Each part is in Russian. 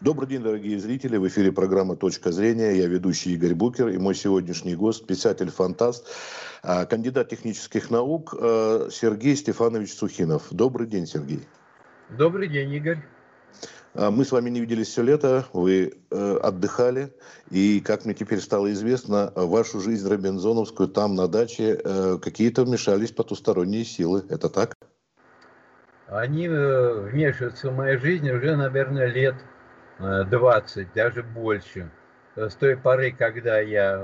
Добрый день, дорогие зрители. В эфире программа «Точка зрения». Я ведущий Игорь Букер и мой сегодняшний гость, писатель-фантаст, а, кандидат технических наук а, Сергей Стефанович Сухинов. Добрый день, Сергей. Добрый день, Игорь. А, мы с вами не виделись все лето, вы э, отдыхали, и, как мне теперь стало известно, вашу жизнь робинзоновскую там на даче э, какие-то вмешались потусторонние силы. Это так? Они э, вмешиваются в мою жизнь уже, наверное, лет 20, даже больше. С той поры, когда я,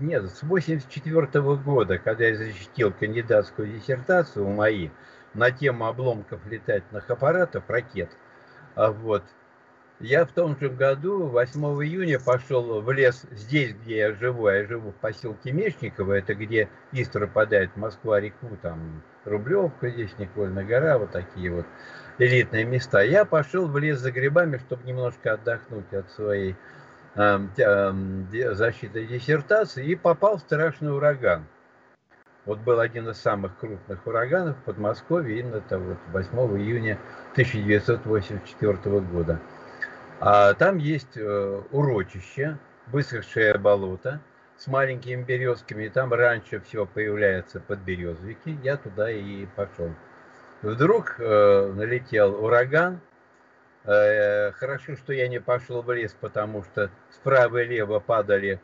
нет, с 84 -го года, когда я защитил кандидатскую диссертацию мои на тему обломков летательных аппаратов, ракет, а вот, я в том же году, 8 июня, пошел в лес здесь, где я живу. Я живу в поселке Мечниково, это где Истра падает Москва-реку, там Рублевка здесь, Никольная гора, вот такие вот элитные места. Я пошел в лес за грибами, чтобы немножко отдохнуть от своей э, э, защиты диссертации, и попал в страшный ураган. Вот был один из самых крупных ураганов в Подмосковье, именно это вот 8 июня 1984 года. А там есть э, урочище, высохшее болото с маленькими березками. И там раньше все появляется подберезовики. Я туда и пошел. Вдруг э, налетел ураган. Э, хорошо, что я не пошел в лес, потому что справа и лево падали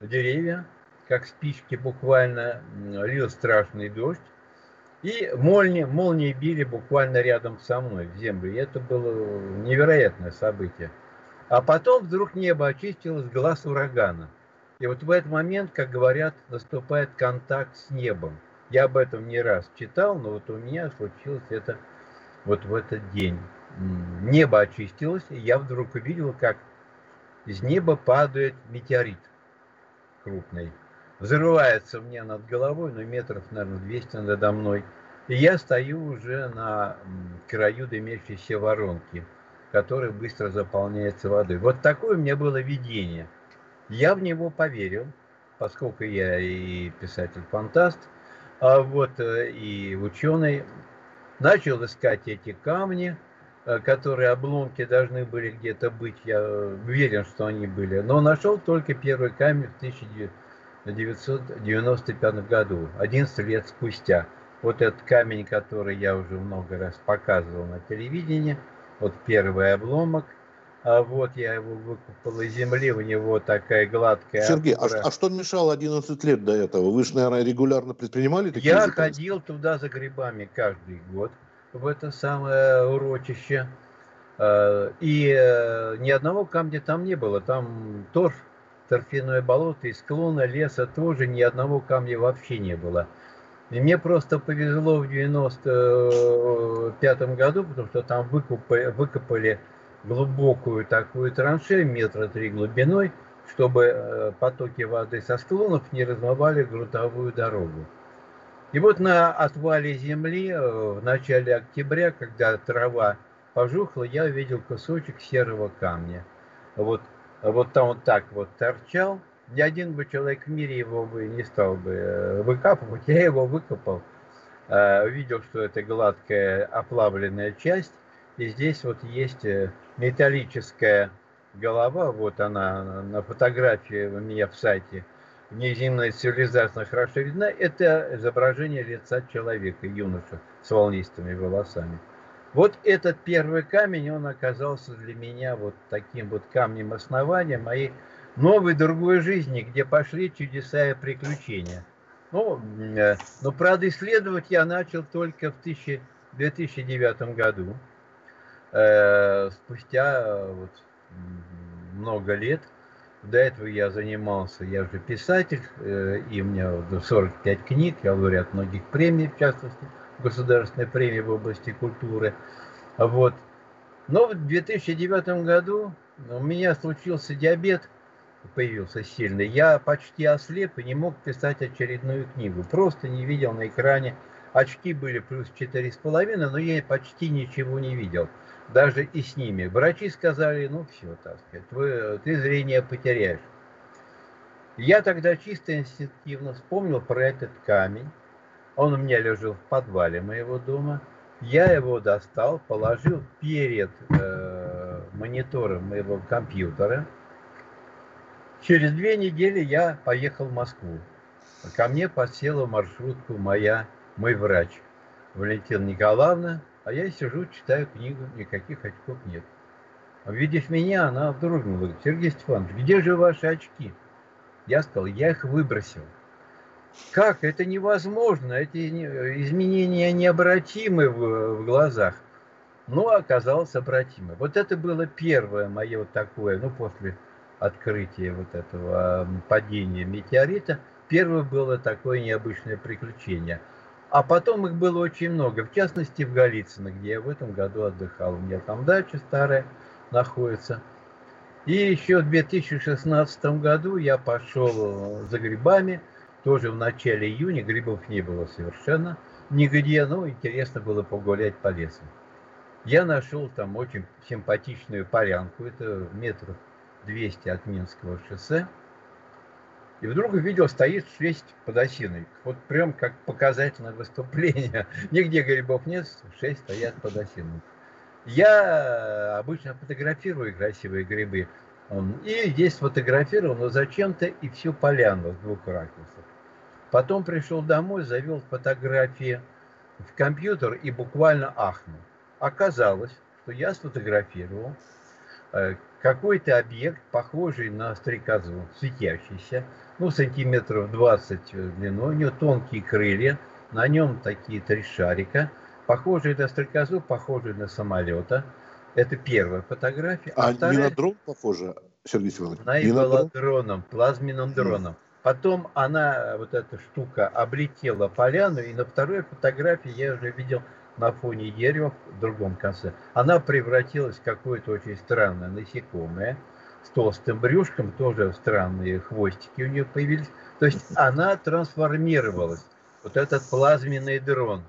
деревья, как спички буквально. Лил страшный дождь. И молнии, молнии били буквально рядом со мной в землю. И это было невероятное событие. А потом вдруг небо очистилось, глаз урагана. И вот в этот момент, как говорят, наступает контакт с небом. Я об этом не раз читал, но вот у меня случилось это вот в этот день. Небо очистилось, и я вдруг увидел, как из неба падает метеорит крупный взрывается мне над головой, ну, метров, наверное, 200 надо мной. И я стою уже на краю дымящейся воронки, которая быстро заполняется водой. Вот такое у меня было видение. Я в него поверил, поскольку я и писатель-фантаст, а вот э, и ученый. Начал искать эти камни, э, которые обломки должны были где-то быть. Я уверен, что они были. Но нашел только первый камень в 1900 1995 году, 11 лет спустя. Вот этот камень, который я уже много раз показывал на телевидении, вот первый обломок, а вот я его выкупал из земли, у него такая гладкая... Сергей, а, а что мешало 11 лет до этого? Вы же, наверное, регулярно предпринимали такие Я заказы? ходил туда за грибами каждый год, в это самое урочище. А, и э, ни одного камня там не было, там торф торфяное болото, и склона леса тоже ни одного камня вообще не было. И мне просто повезло в 95 году, потому что там выкопали, выкопали глубокую такую траншею, метра три глубиной, чтобы э, потоки воды со склонов не размывали грунтовую дорогу. И вот на отвале земли э, в начале октября, когда трава пожухла, я увидел кусочек серого камня. Вот вот там вот так вот торчал. Ни один бы человек в мире его бы не стал бы э, выкапывать. Я его выкопал, увидел, что это гладкая оплавленная часть. И здесь вот есть э, металлическая голова, вот она на фотографии у меня в сайте внеземная цивилизация хорошо видна, это изображение лица человека, юноша с волнистыми волосами. Вот этот первый камень, он оказался для меня вот таким вот камнем основания моей новой другой жизни, где пошли чудеса и приключения. Ну, э, но правда, исследовать я начал только в 2009 году. Э, спустя вот, много лет. До этого я занимался, я уже писатель, э, и у меня 45 книг, я лауреат многих премий, в частности государственной премии в области культуры. Вот. Но в 2009 году у меня случился диабет, появился сильный. Я почти ослеп и не мог писать очередную книгу. Просто не видел на экране. Очки были плюс 4,5, но я почти ничего не видел. Даже и с ними. Врачи сказали, ну все, так сказать, вы, ты зрение потеряешь. Я тогда чисто инстинктивно вспомнил про этот камень, он у меня лежал в подвале моего дома. Я его достал, положил перед э, монитора моего компьютера. Через две недели я поехал в Москву. Ко мне подсела маршрутку моя, мой врач, Валентина Николаевна, а я сижу, читаю книгу, никаких очков нет. Увидев меня, она говорит, Сергей Степанович, где же ваши очки? Я сказал, я их выбросил. Как? Это невозможно. Эти изменения необратимы в, в глазах. Но оказалось обратимы. Вот это было первое мое вот такое, ну, после открытия вот этого падения метеорита, первое было такое необычное приключение. А потом их было очень много, в частности в Голицыно, где я в этом году отдыхал. У меня там дача старая находится. И еще в 2016 году я пошел за грибами, тоже в начале июня, грибов не было совершенно нигде, но интересно было погулять по лесу. Я нашел там очень симпатичную полянку, это метров 200 от Минского шоссе. И вдруг увидел, стоит шесть подосиной. Вот прям как показательное выступление. Нигде грибов нет, шесть стоят подосиной. Я обычно фотографирую красивые грибы. И здесь сфотографировал, но зачем-то и всю поляну с двух ракурсов. Потом пришел домой, завел фотографии в компьютер и буквально ахнул. Оказалось, что я сфотографировал э, какой-то объект, похожий на стрекозу, светящийся, ну, сантиметров 20 длиной, у него тонкие крылья, на нем такие три шарика, похожие на стрекозу, похожие на самолета. Это первая фотография. А, а вторая... не на дрон похоже, Сергей Семенович? Она и была дрон? дроном, плазменным дроном. Потом она, вот эта штука, облетела поляну, и на второй фотографии я уже видел на фоне дерева в другом конце. Она превратилась в какое-то очень странное насекомое с толстым брюшком, тоже странные хвостики у нее появились. То есть она трансформировалась, вот этот плазменный дрон.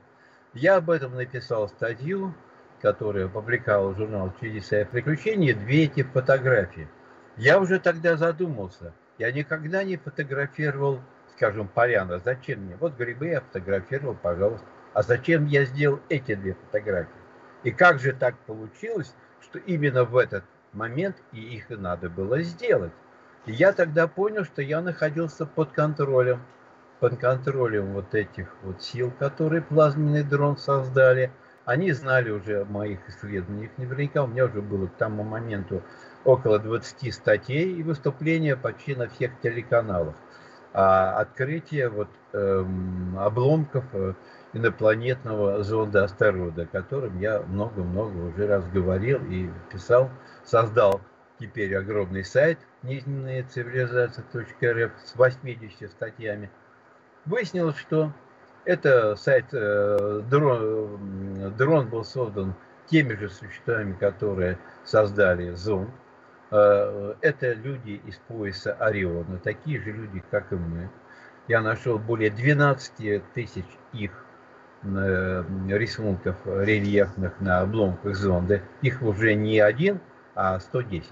Я об этом написал статью, которую опубликовал журнал «Чудеса и приключения», две эти фотографии. Я уже тогда задумался – я никогда не фотографировал, скажем, поляну. Зачем мне? Вот грибы я фотографировал, пожалуйста. А зачем я сделал эти две фотографии? И как же так получилось, что именно в этот момент и их и надо было сделать? И я тогда понял, что я находился под контролем, под контролем вот этих вот сил, которые плазменный дрон создали. Они знали уже о моих исследованиях наверняка. У меня уже было к тому моменту около 20 статей и выступления почти на всех телеканалах. А открытие вот, эм, обломков э, инопланетного зонда астероида, о котором я много-много уже раз говорил и писал, создал теперь огромный сайт низменная цивилизация.рф с 80 статьями. Выяснилось, что это сайт, э, дрон, дрон был создан теми же существами, которые создали зонд, Э, это люди из пояса Ориона, такие же люди, как и мы. Я нашел более 12 тысяч их рисунков рельефных на обломках зонды. Их уже не один, а 110.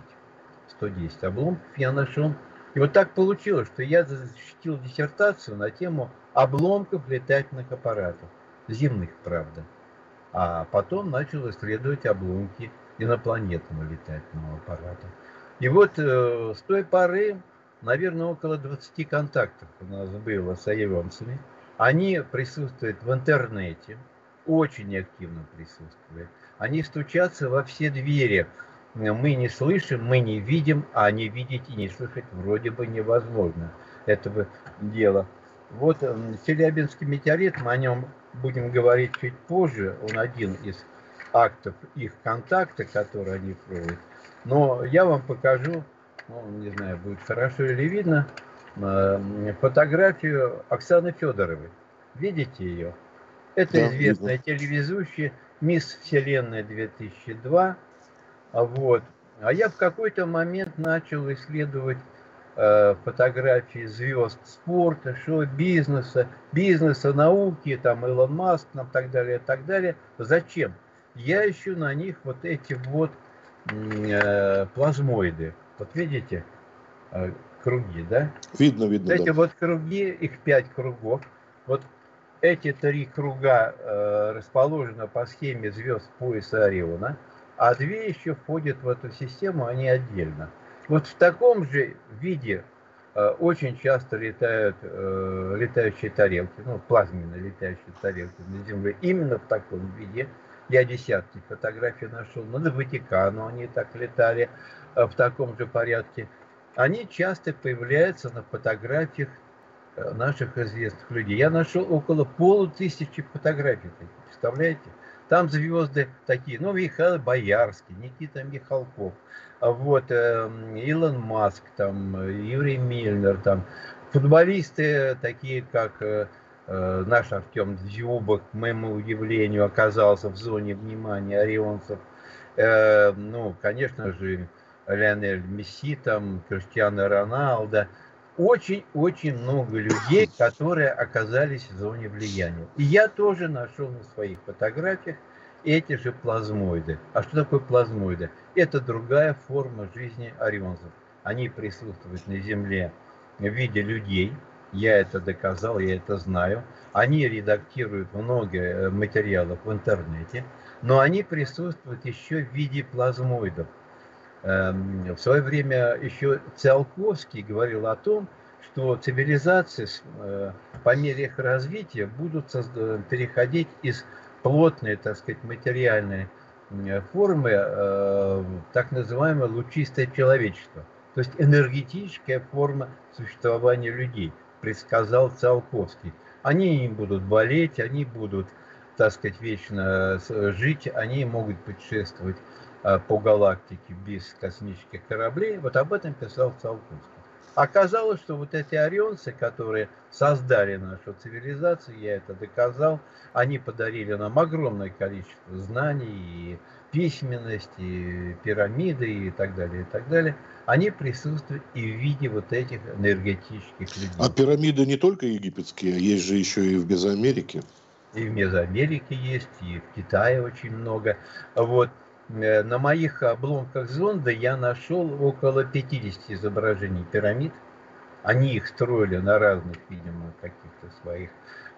110 обломков я нашел. И вот так получилось, что я защитил диссертацию на тему обломков летательных аппаратов. Земных, правда. А потом начал исследовать обломки инопланетного летательного аппарата. И вот э, с той поры, наверное, около 20 контактов у нас было с айванцами. Они присутствуют в интернете, очень активно присутствуют. Они стучатся во все двери. Мы не слышим, мы не видим, а они видеть и не слышать вроде бы невозможно этого дела. Вот Челябинский метеорит, мы о нем будем говорить чуть позже, он один из актов их контакта, которые они проводят. Но я вам покажу, ну, не знаю, будет хорошо или видно, фотографию Оксаны Федоровой. Видите ее? Это да, известная видно. телевизущая «Мисс Вселенная 2002». Вот. А я в какой-то момент начал исследовать э, фотографии звезд спорта, шоу-бизнеса, бизнеса, науки, там Илон Маск, там так далее, так далее. Зачем? Я ищу на них вот эти вот Э, плазмоиды. Вот видите, э, круги, да? Видно, видно. Эти да. вот круги, их пять кругов. Вот эти три круга э, расположены по схеме звезд пояса Ориона. а две еще входят в эту систему, они отдельно. Вот в таком же виде э, очень часто летают э, летающие тарелки, ну, плазменные летающие тарелки на Земле, именно в таком виде. Я десятки фотографий нашел, ну, на Ватикану они так летали э, в таком же порядке. Они часто появляются на фотографиях э, наших известных людей. Я нашел около полутысячи фотографий, представляете? Там звезды такие, ну, Михаил Боярский, Никита Михалков, а вот, э, Илон Маск, там, Юрий Мильнер, там, футболисты такие, как э, э, наш Артем Дзюбок, к моему удивлению, оказался в зоне внимания орионцев. Э, ну, конечно же, Леонель Месси, там, Криштиано Роналдо, очень-очень много людей, которые оказались в зоне влияния. И я тоже нашел на своих фотографиях эти же плазмоиды. А что такое плазмоиды? Это другая форма жизни орионцев. Они присутствуют на Земле в виде людей. Я это доказал, я это знаю. Они редактируют много э, материалов в интернете, но они присутствуют еще в виде плазмоидов. Эм, в свое время еще Циолковский говорил о том, что цивилизации э, по мере их развития будут переходить из плотной, так сказать, материальной формы э, так называемое лучистое человечество. То есть энергетическая форма существования людей, предсказал Циолковский. Они не будут болеть, они будут, так сказать, вечно жить, они могут путешествовать Э, по галактике без космических кораблей. Вот об этом писал Циолковский. Оказалось, что вот эти орионцы, которые создали нашу цивилизацию, я это доказал, они подарили нам огромное количество знаний, и письменность, и пирамиды, и так далее, и так далее. Они присутствуют и в виде вот этих энергетических людей. А пирамиды не только египетские, есть же еще и в Мезоамерике. И в Мезоамерике есть, и в Китае очень много. Вот. Э, на моих обломках зонда я нашел около 50 изображений пирамид. Они их строили на разных, видимо, каких-то своих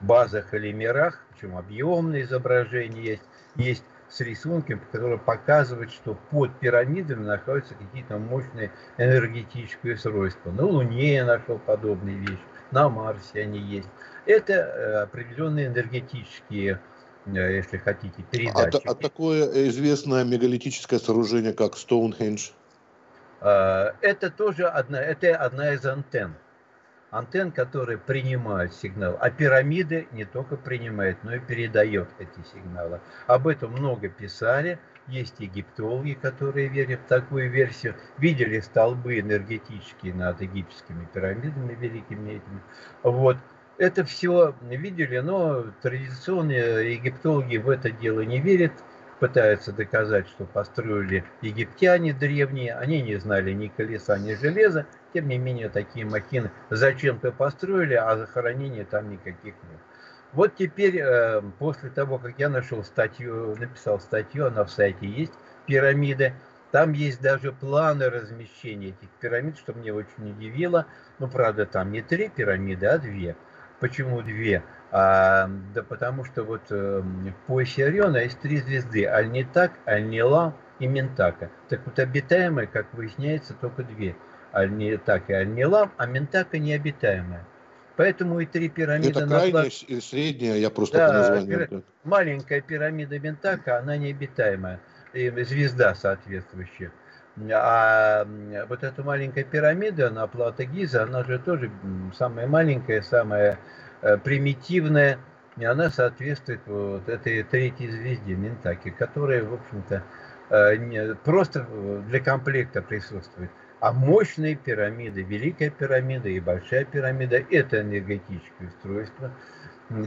базах или мирах, причем объемные изображения есть, есть с рисунками, которые показывают, что под пирамидами находятся какие-то мощные энергетические устройства. На Луне я нашел подобные вещи, на Марсе они есть. Это э, определенные энергетические если хотите, передачи. А, а такое известное мегалитическое сооружение, как Стоунхендж? Э, это тоже одна, это одна из антенн. Антенн, которые принимают сигнал. А пирамиды не только принимают, но и передают эти сигналы. Об этом много писали. Есть египтологи, которые верят в такую версию. Видели столбы энергетические над египетскими пирамидами великими этими. Вот это все видели, но традиционные египтологи в это дело не верят, пытаются доказать, что построили египтяне древние, они не знали ни колеса, ни железа, тем не менее такие махины зачем-то построили, а захоронений там никаких нет. Вот теперь, э, после того, как я нашел статью, написал статью, она в сайте есть, пирамиды, там есть даже планы размещения этих пирамид, что мне очень удивило. Ну, правда, там не три пирамиды, а две. Почему две? А, да потому что вот э, в поясе Ориона есть три звезды. Альнитак, Альнила и Ментака. Так вот обитаемые, как выясняется, только две. Альнитак и Альнила, а Ментака необитаемая. Поэтому и три пирамиды... Это крайняя назвать... и средняя, я просто да, по названию. Маленькая пирамида Ментака, она необитаемая. И звезда соответствующая. А вот эта маленькая пирамида на плато Гиза, она же тоже самая маленькая, самая э, примитивная, и она соответствует вот этой третьей звезде Ментаки, которая, в общем-то, э, просто для комплекта присутствует. А мощные пирамиды, Великая пирамида и Большая пирамида – это энергетические устройства.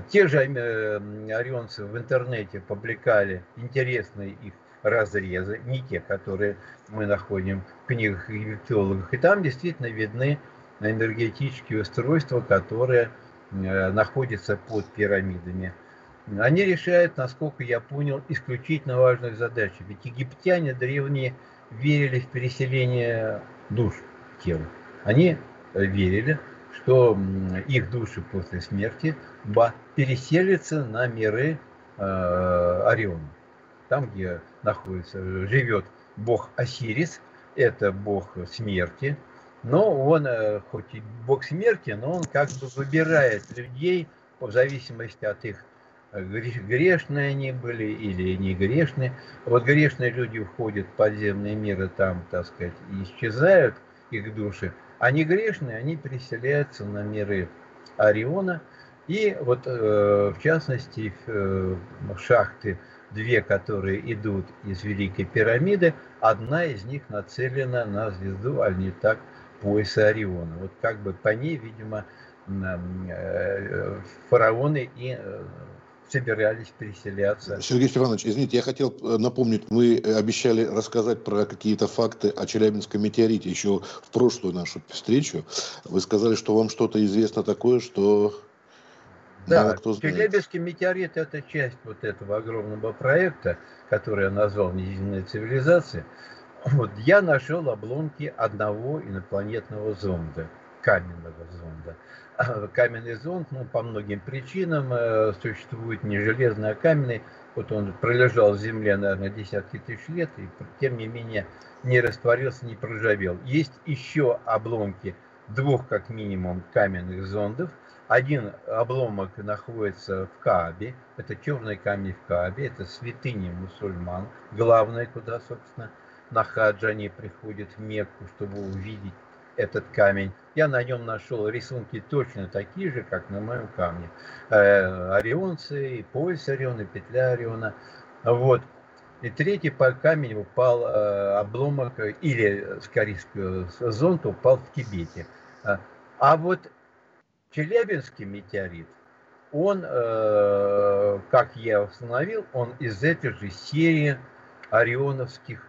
Те же э, орионцы в интернете публикали интересные их разрезы, не те, которые мы находим в книгах египтологов. И там действительно видны энергетические устройства, которые э, находятся под пирамидами. Они решают, насколько я понял, исключительно важную задачу. Ведь египтяне древние верили в переселение душ в тело. Они верили, что их души после смерти переселятся на миры э, Ориона. Там, где находится, живет бог Осирис, это бог смерти, но он, э, хоть и бог смерти, но он как бы выбирает людей в зависимости от их э, грешные они были или не грешные. Вот грешные люди уходят в подземный мир и там, так сказать, исчезают их души, а не грешные, они переселяются на миры Ориона. И вот э, в частности шахты две, которые идут из Великой пирамиды, одна из них нацелена на звезду Альнитак пояса Ориона. Вот как бы по ней, видимо, э, фараоны и э, собирались переселяться. Сергей Степанович, извините, я хотел э, напомнить, мы обещали рассказать про какие-то факты о Челябинском метеорите еще в прошлую нашу встречу. Вы сказали, что вам что-то известно такое, что да, кто Челябинский метеорит – это часть вот этого огромного проекта, который я назвал «Неземная цивилизация». Вот я нашел обломки одного инопланетного зонда, каменного зонда. А, каменный зонд, ну, по многим причинам э, существует не железный, а каменный. Вот он пролежал в Земле, наверное, десятки тысяч лет, и тем не менее не растворился, не проржавел. Есть еще обломки двух, как минимум, каменных зондов – один обломок находится в Каабе, это черный камень в Каабе, это святыня мусульман, главное, куда, собственно, на хадж они приходят в Мекку, чтобы увидеть этот камень. Я на нем нашел рисунки точно такие же, как на моем камне. Э, орионцы, и пояс Ориона, и петля Ориона. Вот. И третий по камень упал э, обломок, или, скорее, зонт упал в Тибете. А вот Челябинский метеорит, он, э, как я установил, он из этой же серии орионовских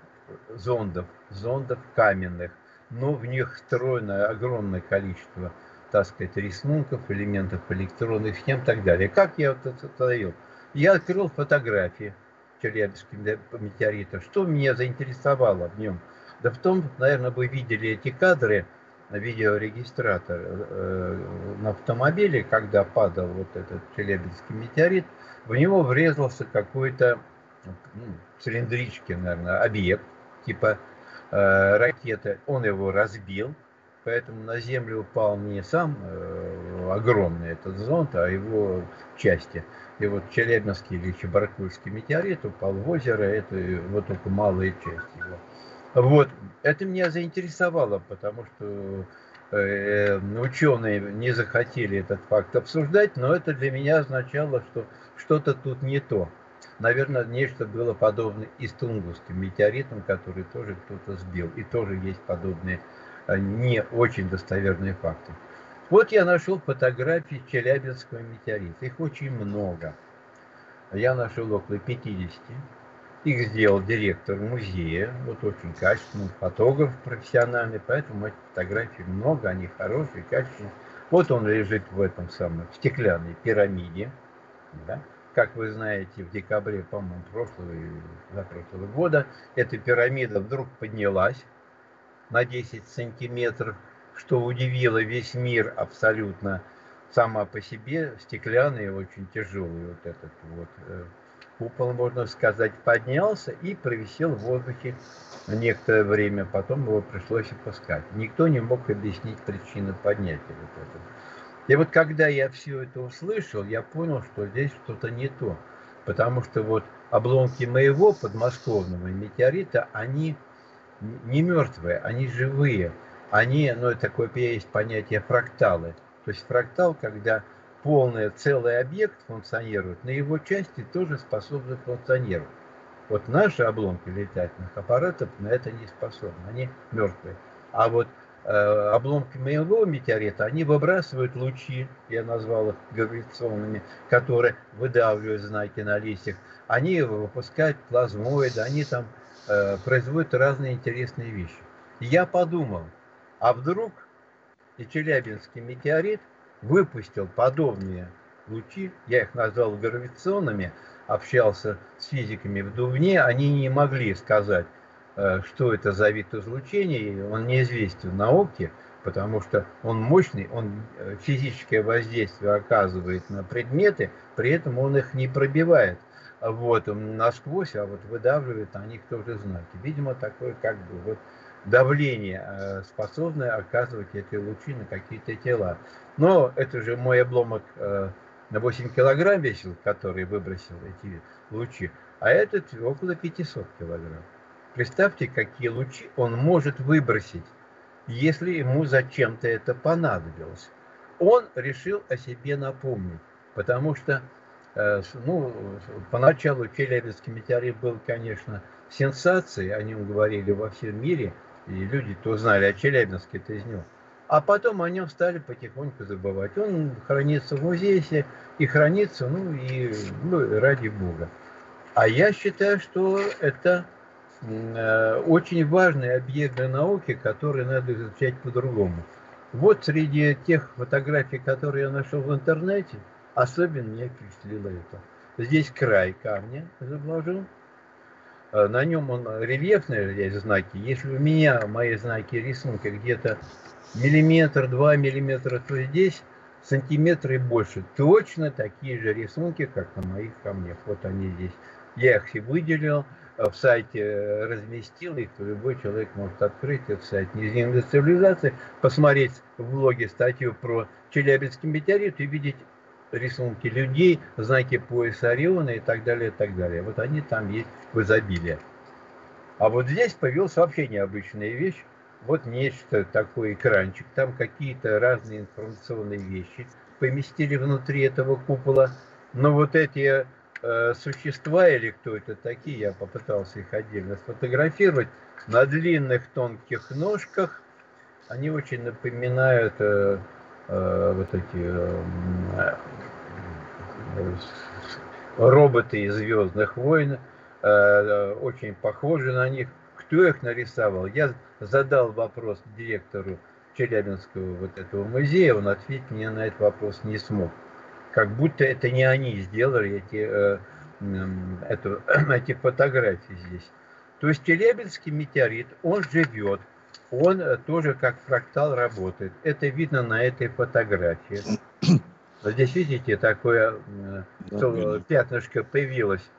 зондов, зондов каменных, но в них встроено огромное количество, так сказать, рисунков, элементов электронных схем и так далее. Как я это установил? Я открыл фотографии Челябинского метеорита. Что меня заинтересовало в нем? Да в том, наверное, вы видели эти кадры – видеорегистратор э, на автомобиле, когда падал вот этот Челябинский метеорит, в него врезался какой-то ну, цилиндрический, наверное, объект, типа э, ракеты. Он его разбил, поэтому на Землю упал не сам э, огромный этот зонд, а его части. И вот Челябинский или Чебаркульский метеорит упал в озеро, это вот только малая часть его. Вот, это меня заинтересовало, потому что э, ученые не захотели этот факт обсуждать, но это для меня означало, что что-то тут не то. Наверное, нечто было подобное и с Тунгусским метеоритом, который тоже кто-то сбил. И тоже есть подобные э, не очень достоверные факты. Вот я нашел фотографии Челябинского метеорита. Их очень много. Я нашел около 50. Их сделал директор музея, вот очень качественный фотограф профессиональный, поэтому этих фотографий много, они хорошие, качественные. Вот он лежит в этом самом в стеклянной пирамиде. Да? Как вы знаете, в декабре, по-моему, прошлого, прошлого года эта пирамида вдруг поднялась на 10 сантиметров, что удивило весь мир абсолютно. Сама по себе стеклянный, очень тяжелый вот этот вот э, купол, можно сказать, поднялся и провисел в воздухе некоторое время. Потом его пришлось опускать. Никто не мог объяснить причину поднятия вот этого. И вот когда я все это услышал, я понял, что здесь что-то не то. Потому что вот обломки моего подмосковного метеорита, они не мертвые, они живые. Они, ну, такое есть понятие фракталы. То есть фрактал, когда полный целый объект функционирует, на его части тоже способны функционировать. Вот наши обломки летательных аппаратов на это не способны, они мертвые. А вот э, обломки моего метеорита, они выбрасывают лучи, я назвал их гравитационными, которые выдавливают знаки на листьях. Они выпускают плазмоиды, они там э, производят разные интересные вещи. Я подумал, а вдруг и Челябинский метеорит – выпустил подобные лучи, я их назвал гравитационными, общался с физиками в Дубне, они не могли сказать, э, что это за вид излучения, он неизвестен науке, потому что он мощный, он э, физическое воздействие оказывает на предметы, при этом он их не пробивает. вот, насквозь, а вот выдавливает на них тоже знаки. Видимо, такое как бы вот давление, э, способное оказывать эти лучи на какие-то тела. Но это же мой обломок э, на 8 килограмм весил, который выбросил эти лучи, а этот около 500 килограмм. Представьте, какие лучи он может выбросить, если ему зачем-то это понадобилось. Он решил о себе напомнить, потому что Э, ну, поначалу Челябинский метеорит был, конечно, сенсацией, о нем говорили во всем мире, и люди-то узнали о Челябинске, это из него. А потом о нем стали потихоньку забывать. Он хранится в музее и хранится, ну и ну, ради Бога. А я считаю, что это э, очень важный объект для науки, который надо изучать по-другому. Вот среди тех фотографий, которые я нашел в интернете – Особенно меня впечатлило это. Здесь край камня изображен. Э, на нем он рельефные здесь знаки. Если у меня мои знаки рисунка где-то миллиметр, два миллиметра, то здесь сантиметры больше. Точно такие же рисунки, как на моих камнях. Вот они здесь. Я их все выделил, э, в сайте э, разместил их, любой человек может открыть этот сайт неземной цивилизации, посмотреть в блоге статью про Челябинский метеорит и видеть рисунки людей, знаки пояса Ориона и так далее, и так далее. Вот они там есть в изобилии. А вот здесь появилась вообще необычная вещь. Вот нечто, такой экранчик, там какие-то разные информационные вещи поместили внутри этого купола. Но вот эти э, существа или кто это такие, я попытался их отдельно сфотографировать, на длинных тонких ножках, они очень напоминают э, э, вот эти э, роботы из Звездных войн, э, очень похожи на них. Кто их нарисовал? Я задал вопрос директору Челябинского вот этого музея, он ответить мне на этот вопрос не смог. Как будто это не они сделали эти, э, эту, эти фотографии здесь. То есть Челябинский метеорит, он живет, он тоже как фрактал работает. Это видно на этой фотографии. Здесь, видите, такое да, пятнышко появилось,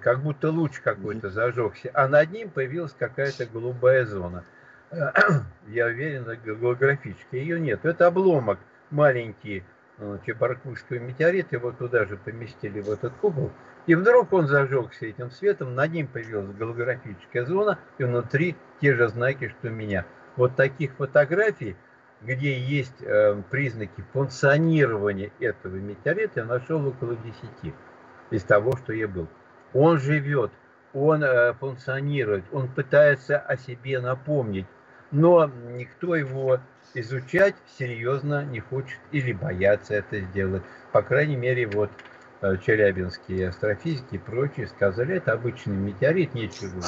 как будто луч какой-то зажегся, а над ним появилась какая-то голубая зона. Я уверен, голографическая. Ее нет. Это обломок маленький Чебаркульского метеорита, его туда же поместили в этот купол. И вдруг он зажегся этим светом, над ним появилась голографическая зона, и внутри те же знаки, что у меня. Вот таких фотографий где есть э, признаки функционирования этого метеорита, я нашел около 10 из того, что я был. Он живет, он э, функционирует, он пытается о себе напомнить, но никто его изучать серьезно не хочет или боятся это сделать. По крайней мере, вот э, челябинские астрофизики и прочие сказали, это обычный метеорит, нечего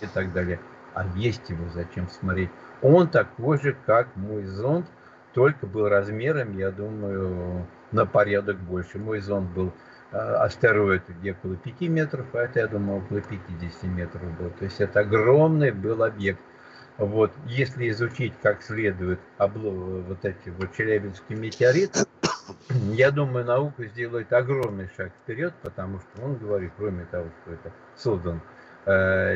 и так далее. А есть его зачем смотреть? Он такой же, как мой зонд, только был размером, я думаю, на порядок больше. Мой зонд был э, астероид, где около 5 метров, а это, я думаю, около 50 метров был. То есть это огромный был объект. Вот, если изучить как следует вот эти вот Челябинские метеориты, я думаю, наука сделает огромный шаг вперед, потому что он говорит, кроме того, что это создан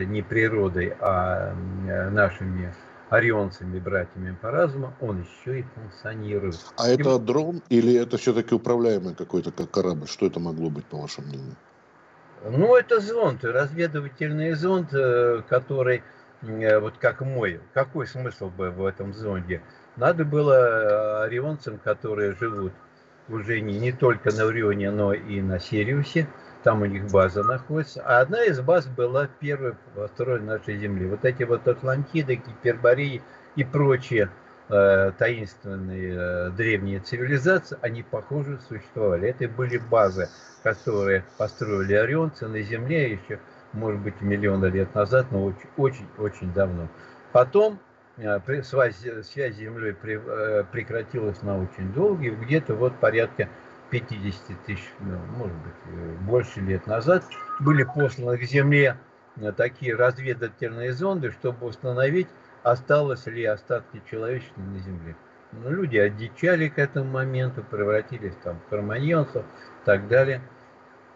не природой, а э, нашими орионцами, братьями по разуму, он еще и функционирует. А и... это дрон или это все-таки управляемый какой-то как корабль? Что это могло быть, по вашему мнению? Ну, это зонд, разведывательный зонд, э, который, э, вот как мой, какой смысл бы в этом зонде? Надо было э, орионцам, которые живут уже не, не только на Орионе, но и на Сириусе, там у них база находится. А одна из баз была первой построена нашей Земли. Вот эти вот Атлантиды, Гипербореи и прочие э, таинственные э, древние цивилизации, они, похоже, существовали. Это были базы, которые построили орионцы на Земле еще, может быть, миллионы лет назад, но очень-очень давно. Потом э, связь, связь с Землей э, прекратилась на очень долго, и где-то вот порядка 50 тысяч, ну, может быть, э, больше лет назад, были посланы к Земле э, такие разведывательные зонды, чтобы установить, осталось ли остатки человечества на Земле. Ну, люди одичали к этому моменту, превратились там в кроманьонцев и так далее.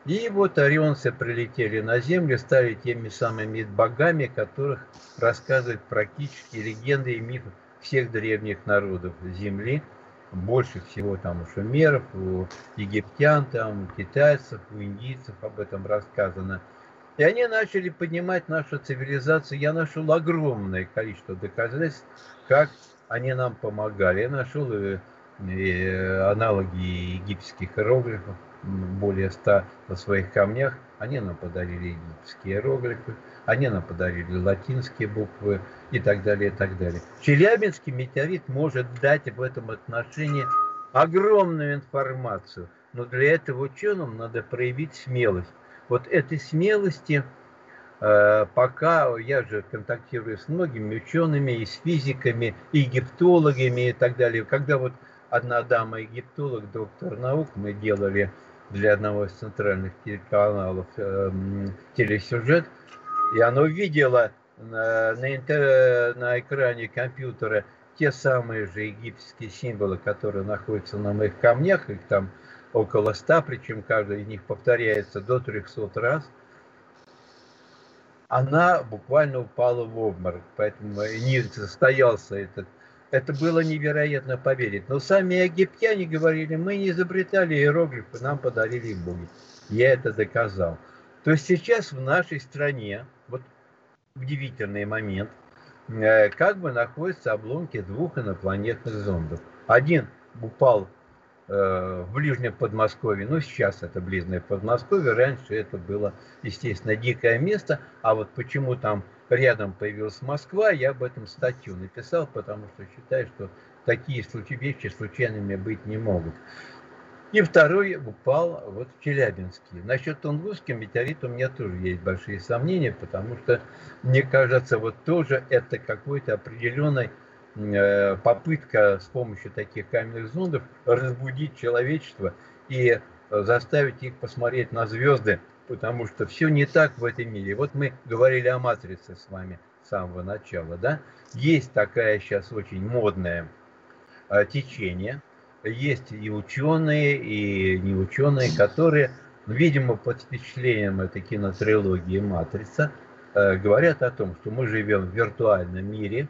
И вот орионцы прилетели на Землю, стали теми самыми богами, которых рассказывают практически легенды и мифы всех древних народов Земли. Больше всего там у шумеров, у египтян, там, китайцев, у индийцев об этом рассказано. И они начали поднимать нашу цивилизацию. Я нашел огромное количество доказательств, как они нам помогали. Я нашел и, и аналоги египетских иероглифов, более ста на своих камнях. Они нам подарили египетские иероглифы, они нам подарили латинские буквы и так далее, и так далее. Челябинский метеорит может дать в этом отношении огромную информацию, но для этого ученым надо проявить смелость. Вот этой смелости э, пока я же контактирую с многими учеными, и с физиками, и египтологами и так далее. Когда вот одна дама египтолог, доктор наук, мы делали для одного из центральных телеканалов э, телесюжет, и она увидела на, на, интер, на экране компьютера те самые же египетские символы, которые находятся на моих камнях, их там около ста, причем каждый из них повторяется до 300 раз, она буквально упала в обморок, поэтому не состоялся этот это было невероятно поверить. Но сами египтяне говорили, мы не изобретали иероглифы, нам подарили боги. Я это доказал. То есть сейчас в нашей стране, вот удивительный момент, э, как бы находятся обломки двух инопланетных зондов. Один упал э, в ближнем Подмосковье, ну сейчас это ближнее Подмосковье, раньше это было, естественно, дикое место, а вот почему там рядом появилась Москва, я об этом статью написал, потому что считаю, что такие вещи случайными быть не могут. И второй упал вот в Челябинске. Насчет Тунгусского метеорита у меня тоже есть большие сомнения, потому что, мне кажется, вот тоже это какой-то определенный э, попытка с помощью таких каменных зондов разбудить человечество и заставить их посмотреть на звезды потому что все не так в этом мире. Вот мы говорили о матрице с вами с самого начала, да? Есть такая сейчас очень модное а, течение, есть и ученые, и не ученые, которые, видимо, под впечатлением этой кинотрилогии «Матрица», э, говорят о том, что мы живем в виртуальном мире,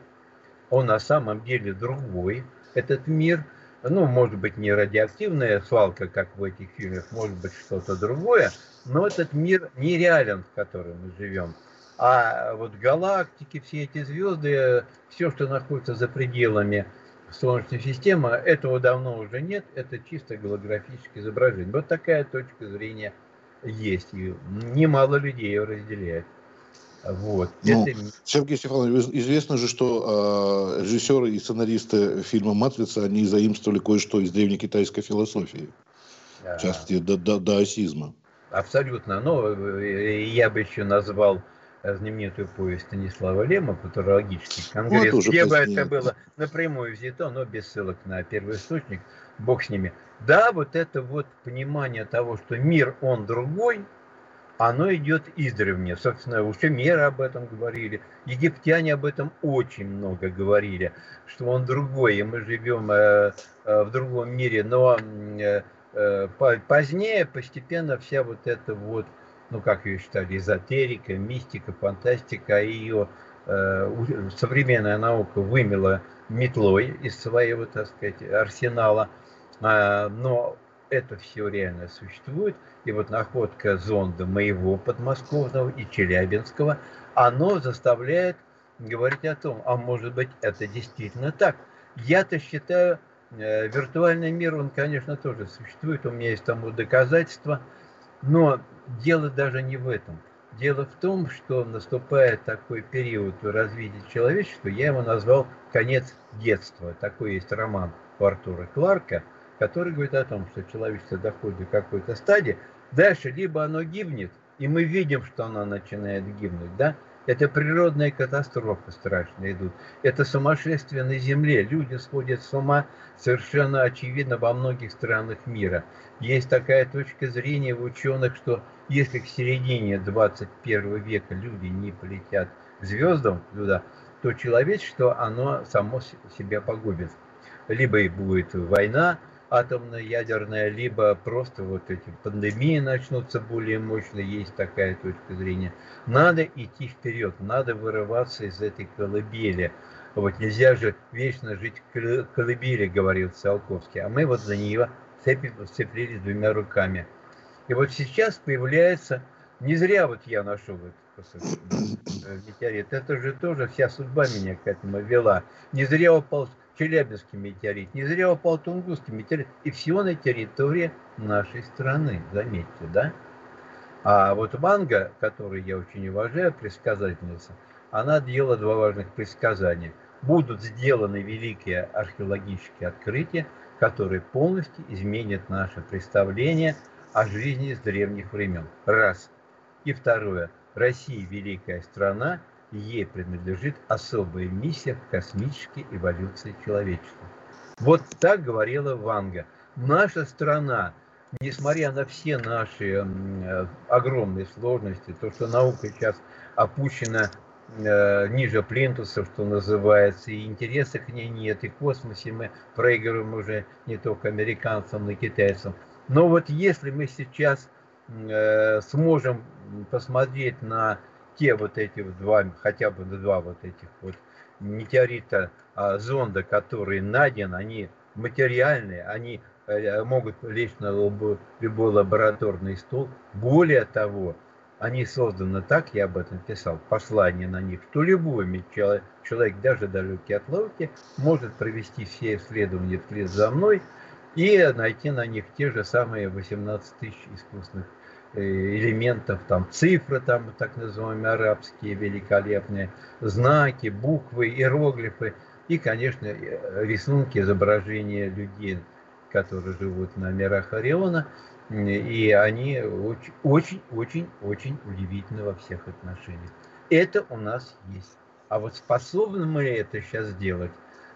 он на самом деле другой, этот мир – ну, может быть, не радиоактивная свалка, как в этих фильмах, может быть, что-то другое, но этот мир нереален, в котором мы живем. А вот галактики, все эти звезды, все, что находится за пределами Солнечной системы, этого давно уже нет, это чисто голографическое изображение. Вот такая точка зрения есть, и немало людей ее разделяет. Вот. Ну, это... Сергей Стефанович, известно же, что э, режиссеры и сценаристы фильма «Матрица», они заимствовали кое-что из древнекитайской философии, да. в частности, до, до, даосизма. Абсолютно. Но э, я бы еще назвал знаменитую повесть Станислава Лема «Футурологический конгресс», ну, где бы это было напрямую взято, но без ссылок на первый источник, бог с ними. Да, вот это вот понимание того, что мир, он другой – оно идет издревне. Собственно, уже меры об этом говорили. Египтяне об этом очень много говорили, что он другой, и мы живем э, э, в другом мире. Но э, э, позднее постепенно вся вот эта вот, ну как ее считали, эзотерика, мистика, фантастика, ее э, современная наука вымела метлой из своего, так сказать, арсенала. А, но это все реально существует. И вот находка зонда моего подмосковного и челябинского, оно заставляет говорить о том, а может быть это действительно так. Я-то считаю, э, виртуальный мир, он, конечно, тоже существует, у меня есть тому доказательства, но дело даже не в этом. Дело в том, что наступает такой период развития человечества, я его назвал «Конец детства». Такой есть роман у Артура Кларка – который говорит о том, что человечество доходит до какой-то стадии, дальше либо оно гибнет, и мы видим, что оно начинает гибнуть, да, это природная катастрофа страшная идут. Это сумасшествие на земле. Люди сходят с ума совершенно очевидно во многих странах мира. Есть такая точка зрения у ученых, что если к середине 21 века люди не полетят к звездам туда, то человечество, оно само себя погубит. Либо и будет война, атомная, ядерная, либо просто вот эти пандемии начнутся более мощно, есть такая точка зрения. Надо идти вперед, надо вырываться из этой колыбели. Вот нельзя же вечно жить в колыбели, говорил Циолковский, а мы вот за нее цеплились двумя руками. И вот сейчас появляется, не зря вот я нашел этот э, метеорит, это же тоже вся судьба меня к этому вела. Не зря упал Челябинский метеорит, не зря упал Тунгусский метеорит, и все на территории нашей страны, заметьте, да? А вот Ванга, которую я очень уважаю, предсказательница, она делала два важных предсказания. Будут сделаны великие археологические открытия, которые полностью изменят наше представление о жизни с древних времен. Раз. И второе. Россия великая страна, ей принадлежит особая миссия в космической эволюции человечества. Вот так говорила Ванга. Наша страна, несмотря на все наши э, огромные сложности, то, что наука сейчас опущена э, ниже плинтуса, что называется, и интереса к ней нет, и в космосе мы проигрываем уже не только американцам, но и китайцам. Но вот если мы сейчас э, сможем посмотреть на те вот эти вот два, хотя бы два вот этих вот метеорита а, зонда, которые найдены, они материальные, они э, могут лечь на любой лабораторный стол. Более того, они созданы так, я об этом писал, послание на них, что любой человек, даже далекий от логики, может провести все исследования вслед за мной и найти на них те же самые 18 тысяч искусственных элементов, там цифры, там так называемые арабские великолепные, знаки, буквы, иероглифы и, конечно, э, рисунки, изображения людей, которые живут на мирах Ориона, и они очень, очень, очень удивительны во всех отношениях. Это у нас есть. А вот способны мы это сейчас сделать,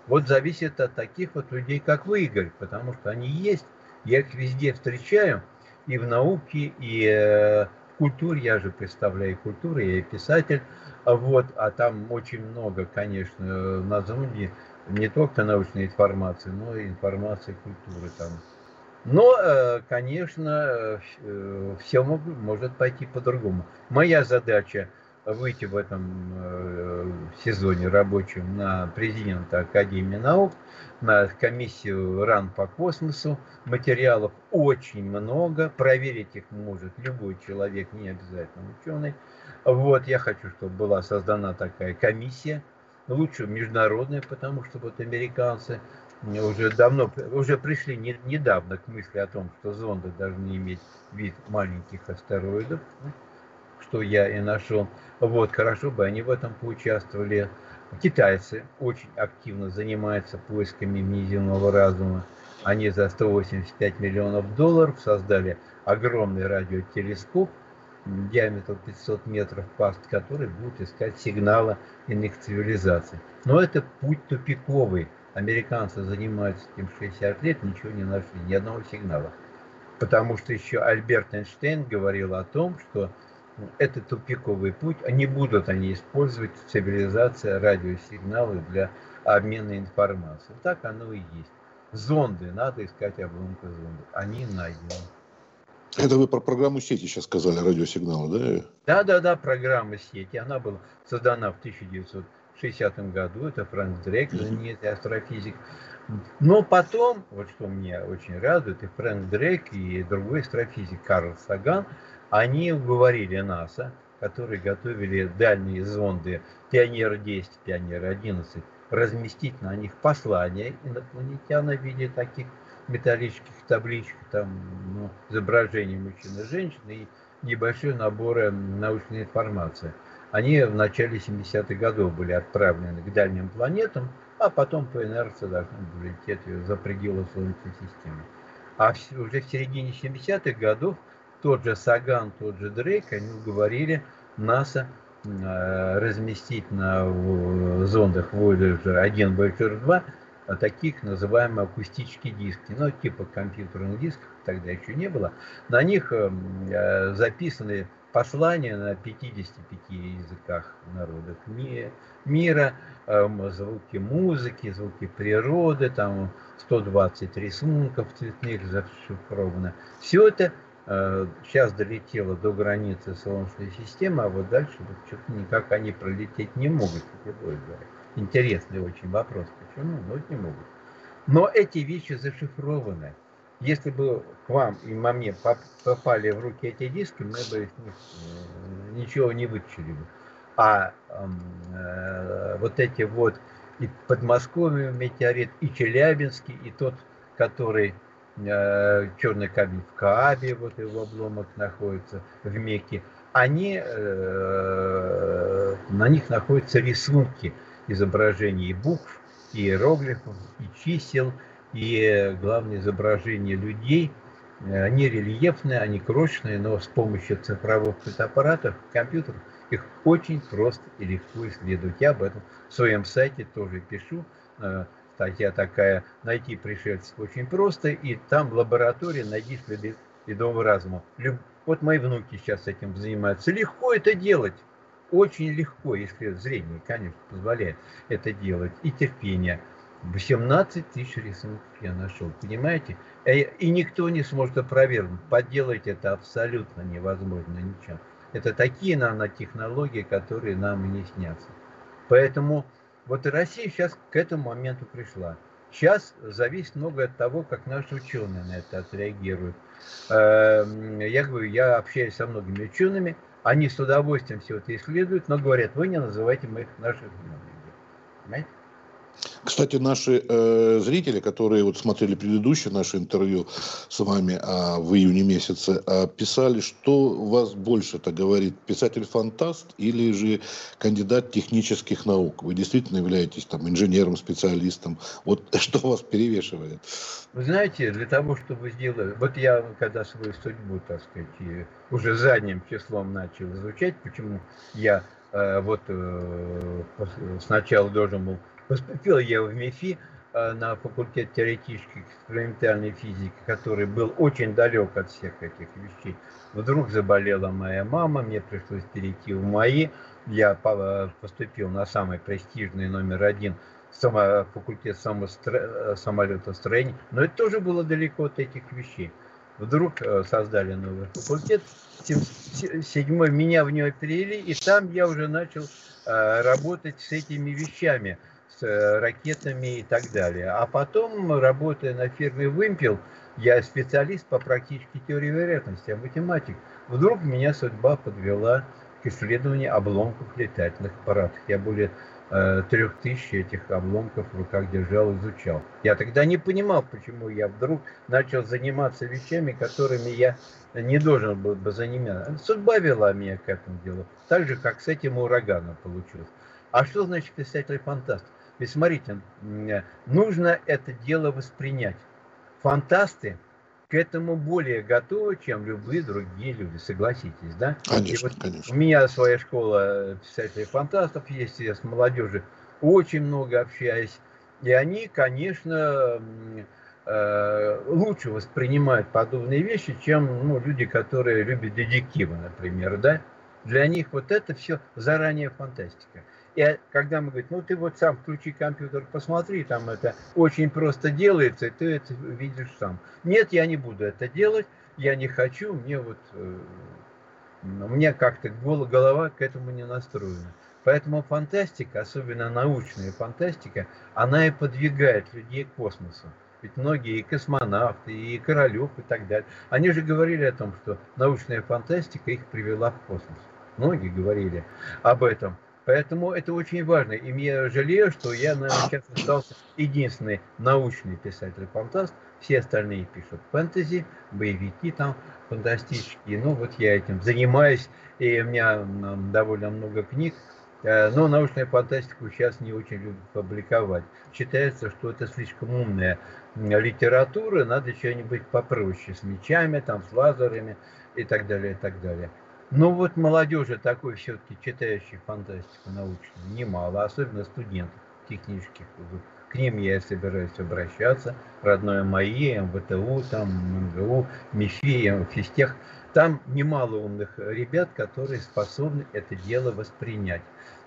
вот зависит от таких вот людей, как вы, Игорь, потому что они есть, я их везде встречаю – и в науке, и э, в культуре, я же представляю культуру, я и писатель, вот, а там очень много, конечно, на Зунде не только научной информации, но и информации культуры там. Но, э, конечно, э, все может пойти по-другому. Моя задача выйти в этом сезоне рабочем на президента Академии наук, на комиссию РАН по космосу. Материалов очень много, проверить их может любой человек, не обязательно ученый. Вот, я хочу, чтобы была создана такая комиссия, лучше международная, потому что вот американцы уже давно, уже пришли не, недавно к мысли о том, что зонды должны иметь вид маленьких астероидов, что я и нашел. Вот, хорошо бы они в этом поучаствовали. Китайцы очень активно занимаются поисками внеземного разума. Они за 185 миллионов долларов создали огромный радиотелескоп диаметром 500 метров паст, который будет искать сигналы иных цивилизаций. Но это путь тупиковый. Американцы занимаются этим 60 лет, ничего не нашли, ни одного сигнала. Потому что еще Альберт Эйнштейн говорил о том, что это тупиковый путь, они будут они использовать цивилизация радиосигналы для обмена информацией. Так оно и есть. Зонды, надо искать обломки зонды. Они найдены. Это вы про программу сети сейчас сказали, радиосигналы, да? Да, да, да, программа сети. Она была создана в 1960 году. Это Франк Дрейк, знаменитый астрофизик. Но потом, вот что меня очень радует, и Фрэнк Дрейк, и другой астрофизик Карл Саган – они уговорили НАСА, которые готовили дальние зонды Пионер-10, Пионер-11, разместить на них послания инопланетян в виде таких металлических табличек, там ну, изображений мужчин и женщин и небольшой набор научной информации. Они в начале 70-х годов были отправлены к дальним планетам, а потом по инерции должны были лететь за пределы Солнечной системы. А уже в середине 70-х годов тот же Саган, тот же Дрейк, они уговорили НАСА э, разместить на зондах Voyager 1, Voyager 2 а таких называемые акустические диски, ну, типа компьютерных дисков, тогда еще не было. На них э, записаны послания на 55 языках народов мира, эм, звуки музыки, звуки природы, там 120 рисунков цветных зашифровано. Все это сейчас долетело до границы Солнечной системы, а вот дальше вот что-то никак они пролететь не могут. Интересный очень вопрос. Почему? Ну, не могут. Но эти вещи зашифрованы. Если бы к вам и мне попали в руки эти диски, мы бы из них э, ничего не вытащили бы. А э, вот эти вот и Подмосковье метеорит, и Челябинский, и тот, который э, черный камень в Каабе, вот его обломок находится в Мекке, они, э, на них находятся рисунки изображений букв, иероглифов, и чисел, и главное изображение людей. Они рельефные, они крошечные, но с помощью цифровых фотоаппаратов, компьютеров, их очень просто и легко исследовать. Я об этом в своем сайте тоже пишу. Статья такая «Найти пришельцев очень просто», и там в лаборатории найди следы ведомого разума. Вот мои внуки сейчас этим занимаются. Легко это делать очень легко, если зрение, конечно, позволяет это делать, и терпение. 18 тысяч рисунков я нашел, понимаете? Э, и никто не сможет опровергнуть. Подделать это абсолютно невозможно ничем. Это такие нанотехнологии, которые нам и не снятся. Поэтому вот и Россия сейчас к этому моменту пришла. Сейчас зависит многое от того, как наши ученые на это отреагируют. Эм, я говорю, я общаюсь со многими учеными, они с удовольствием все это исследуют, но говорят, вы не называйте моих наших имен. Понимаете? Кстати, наши э, зрители, которые вот смотрели предыдущее наше интервью с вами а, в июне месяце, а, писали, что вас больше это говорит, писатель-фантаст или же кандидат технических наук? Вы действительно являетесь там инженером, специалистом. Вот что вас перевешивает? Вы знаете, для того, чтобы сделать... Вот я, когда свою судьбу, так сказать, уже задним числом начал изучать, почему я э, вот э, сначала должен был Поступил я в МИФИ э, на факультет теоретической экспериментальной физики, который был очень далек от всех этих вещей. Вдруг заболела моя мама, мне пришлось перейти в МАИ. Я поступил на самый престижный номер один факультет э, самолетостроения, но это тоже было далеко от этих вещей. Вдруг э, создали новый факультет, седьмой меня в него перевели, и там я уже начал работать с этими вещами – ракетами и так далее. А потом, работая на фирме «Вымпел», я специалист по практической теории вероятности, а математик. Вдруг меня судьба подвела к исследованию обломков летательных аппаратов. Я более э, трех тысяч этих обломков в руках держал, изучал. Я тогда не понимал, почему я вдруг начал заниматься вещами, которыми я не должен был бы заниматься. Судьба вела меня к этому делу, так же, как с этим ураганом получилось. А что значит писатель-фантаст? Ведь смотрите, нужно это дело воспринять. Фантасты к этому более готовы, чем любые другие люди, согласитесь, да? Конечно, вот конечно. У меня своя школа писателей-фантастов есть, я с молодежью очень много общаюсь. И они, конечно, э, лучше воспринимают подобные вещи, чем ну, люди, которые любят детективы, например, да? Для них вот это все заранее фантастика. И когда мы говорим, ну ты вот сам включи компьютер, посмотри, там это очень просто делается, и ты это видишь сам. Нет, я не буду это делать, я не хочу, мне вот, э, у меня как-то голова к этому не настроена. Поэтому фантастика, особенно научная фантастика, она и подвигает людей к космосу. Ведь многие и космонавты, и Королев, и так далее, они же говорили о том, что научная фантастика их привела в космос. Многие говорили об этом. Поэтому это очень важно. И я жалею, что я, наверное, сейчас остался единственный научный писатель-фантаст. Все остальные пишут фэнтези, боевики там фантастические. Ну, вот я этим занимаюсь, и у меня довольно много книг. Э, но научную фантастику сейчас не очень любят публиковать. Считается, что это слишком умная литература, надо что-нибудь попроще, с мечами, там, с лазерами и так далее, и так далее. Ну вот молодежи такой все-таки читающей фантастику научную немало, особенно студентов технических вузов. К ним я собираюсь обращаться. Родное МАИ, МВТУ, там, МГУ, МИФИ, физтех. Там немало умных ребят, которые способны это дело воспринять.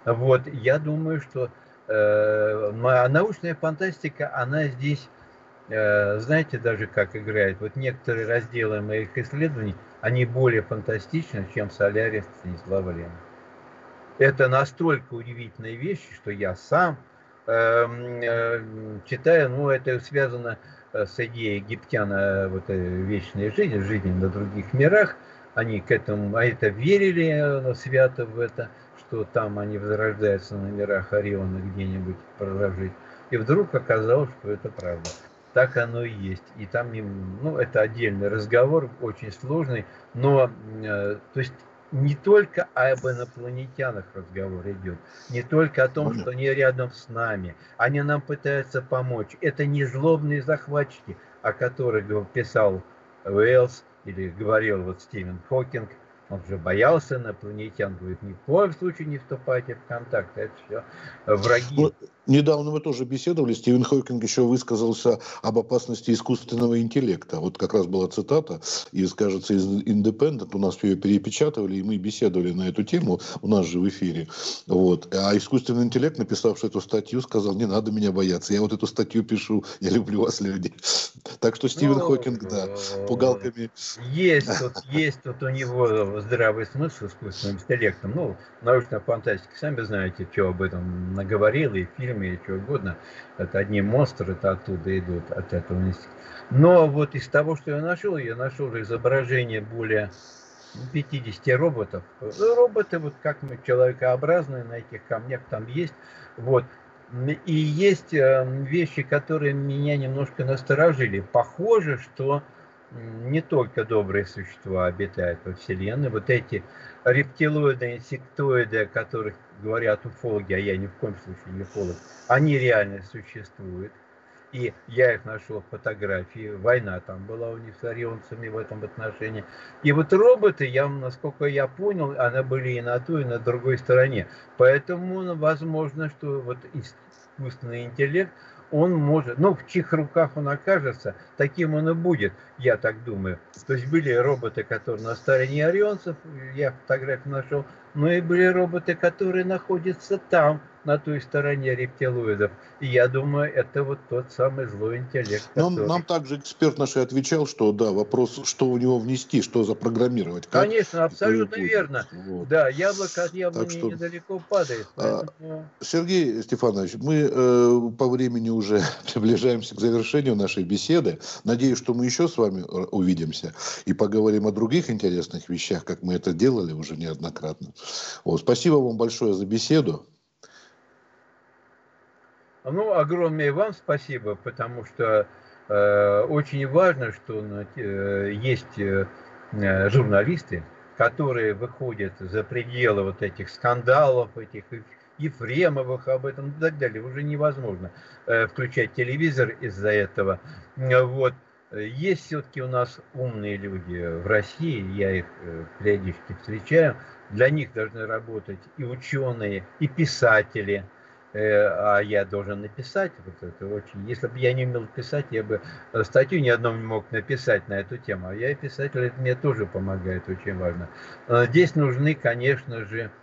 Вот, я думаю, что э, научная фантастика, она здесь, э, знаете, даже как играет. Вот некоторые разделы моих исследований, они более фантастичны, чем «Солярис» Станислава Лена. Это настолько удивительные вещи, что я сам эм, э, читаю, ну, это связано э, с идеей египтяна э, вот, вечной жизни, жизни на других мирах. Они к этому, а это верили свято в это, что там они возрождаются на мирах Ориона где-нибудь прожить. И вдруг оказалось, что это правда. Так оно и есть. И там, ну, это отдельный разговор, очень сложный, но, то есть не только об инопланетянах разговор идет, не только о том, что они рядом с нами, они нам пытаются помочь. Это не злобные захватчики, о которых писал Уэллс или говорил вот Стивен Хокинг, он же боялся инопланетян, говорит, ни в коем случае не вступайте в контакт, это все враги. Вот, недавно мы тоже беседовали, Стивен Хокинг еще высказался об опасности искусственного интеллекта. Вот как раз была цитата из, кажется, из Independent, у нас ее перепечатывали, и мы беседовали на эту тему, у нас же в эфире. Вот. А искусственный интеллект, написавший эту статью, сказал, не надо меня бояться, я вот эту статью пишу, я люблю вас, люди. Так что Стивен ну, Хокинг, да, пугалками. Есть тут, есть тут у него здравый смысл с искусственным интеллектом. Ну, научная фантастика, сами знаете, что об этом наговорил, и в фильме, и что угодно. Это одни монстры, это оттуда идут, от этого Но вот из того, что я нашел, я нашел изображение более 50 роботов. Ну, роботы, вот как мы, человекообразные на этих камнях там есть. Вот. И есть э, вещи, которые меня немножко насторожили. Похоже, что не только добрые существа обитают во Вселенной. Вот эти рептилоиды, инсектоиды, о которых говорят уфологи, а я ни в коем случае не уфолог, они реально существуют. И я их нашел фотографии. Война там была у них с орионцами в этом отношении. И вот роботы, я, насколько я понял, они были и на той, и на другой стороне. Поэтому возможно, что вот искусственный интеллект – он может, ну, в чьих руках он окажется, таким он и будет, я так думаю. То есть были роботы, которые на стороне орионцев, я фотографию нашел, но и были роботы, которые находятся там, на той стороне рептилоидов. И я думаю, это вот тот самый злой интеллект. Который... Нам, нам также эксперт наш отвечал, что да, вопрос, что у него внести, что запрограммировать. Как Конечно, абсолютно верно. Вот. Да, яблоко от яблони что... недалеко падает. А, поэтому... Сергей Стефанович, мы э, по времени уже приближаемся к завершению нашей беседы. Надеюсь, что мы еще с вами э, увидимся и поговорим о других интересных вещах, как мы это делали уже неоднократно. Вот, спасибо вам большое за беседу. Ну, огромное вам спасибо, потому что э, очень важно, что э, есть э, журналисты, которые выходят за пределы вот этих скандалов, этих Ефремовых об этом и так далее. Уже невозможно э, включать телевизор из-за этого. Вот. Есть все-таки у нас умные люди в России, я их э, периодически встречаю. Для них должны работать и ученые, и писатели – Э, а я должен написать, вот это очень, если бы я не умел писать, я бы э, статью ни одном не мог написать на эту тему, а я писатель, это мне тоже помогает, очень важно. Здесь нужны, конечно же, Э,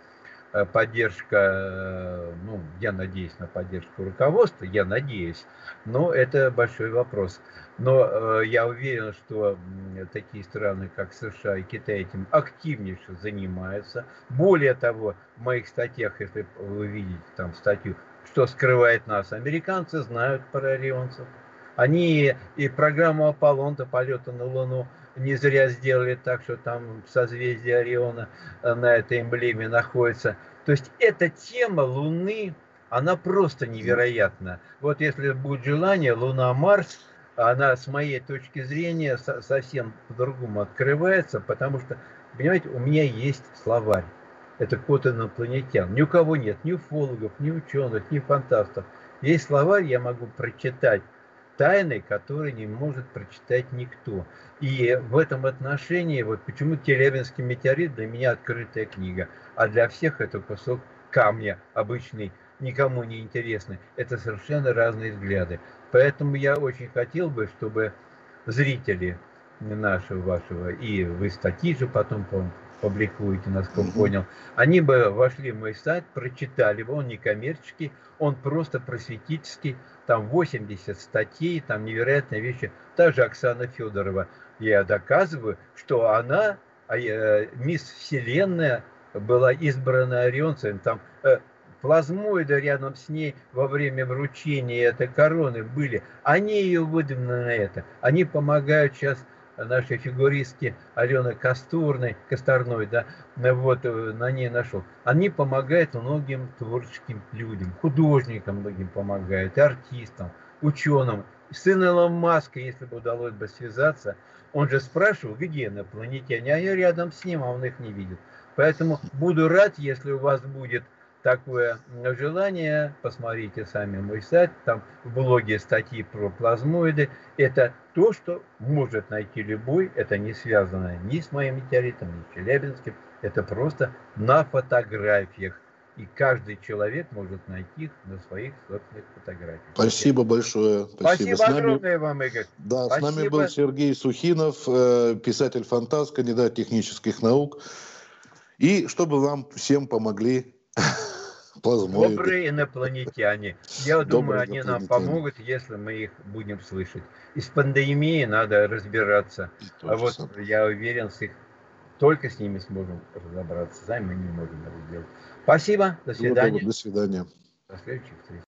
поддержка, э, ну, я надеюсь на поддержку руководства, я надеюсь, но это большой вопрос. Но э, я уверен, что такие страны, как США и Китай, этим активнейше занимаются. Более того, в моих статьях, если вы видите там статью, что скрывает нас, американцы знают про орионцев. Они и программу Аполлон-то полета на Луну не зря сделали так, что там созвездие Ориона э, на этой эмблеме находится. То есть эта тема Луны, она просто невероятна. Вот если будет желание, Луна-Марс, она с моей точки зрения совсем по-другому открывается, потому что, понимаете, у меня есть словарь. Это код инопланетян. Ни у кого нет, ни уфологов, ни ученых, ни фантастов. Есть словарь, я могу прочитать тайны, которые не может прочитать никто. И в этом отношении, вот почему Телябинский метеорит для меня открытая книга, а для всех это кусок камня обычный, никому не интересный. Это совершенно разные взгляды. Поэтому я очень хотел бы, чтобы зрители нашего вашего, и вы статьи же потом публикуете, насколько понял, они бы вошли в мой сайт, прочитали бы, он не коммерческий, он просто просветительский, там 80 статей, там невероятные вещи. Та же Оксана Федорова, я доказываю, что она, а, э, мисс Вселенная, была избрана орионцем, там э, плазмоиды рядом с ней во время вручения этой короны были. Они ее выдвинули на это. Они помогают сейчас нашей фигуристки Алены Костурной, Косторной, да, вот э, на ней нашел. Они помогают многим творческим людям, художникам многим помогают, артистам, ученым. Сын Илон Маска, если бы удалось бы связаться, он же спрашивал, где инопланетяне, а я рядом с ним, а он их не видит. Поэтому буду рад, если у вас будет такое желание, посмотрите сами мой сайт, там в блоге статьи про плазмоиды. Это то, что может найти любой, это не связано ни с моим метеоритом, ни с Челябинским, это просто на фотографиях. И каждый человек может найти их на своих собственных фотографиях. Спасибо большое. Спасибо, Спасибо огромное вам, Игорь. Да, Спасибо. с нами был Сергей Сухинов, э, писатель-фантаст, кандидат технических наук. И чтобы вам всем помогли Плазмоиды. Добрые инопланетяне. Я Добрые думаю, они нам помогут, если мы их будем слышать. И с пандемией надо разбираться. а вот самое. я уверен, с их только с ними сможем разобраться. Сами мы не можем это сделать. Спасибо. До свидания. До свидания. До следующих встреч.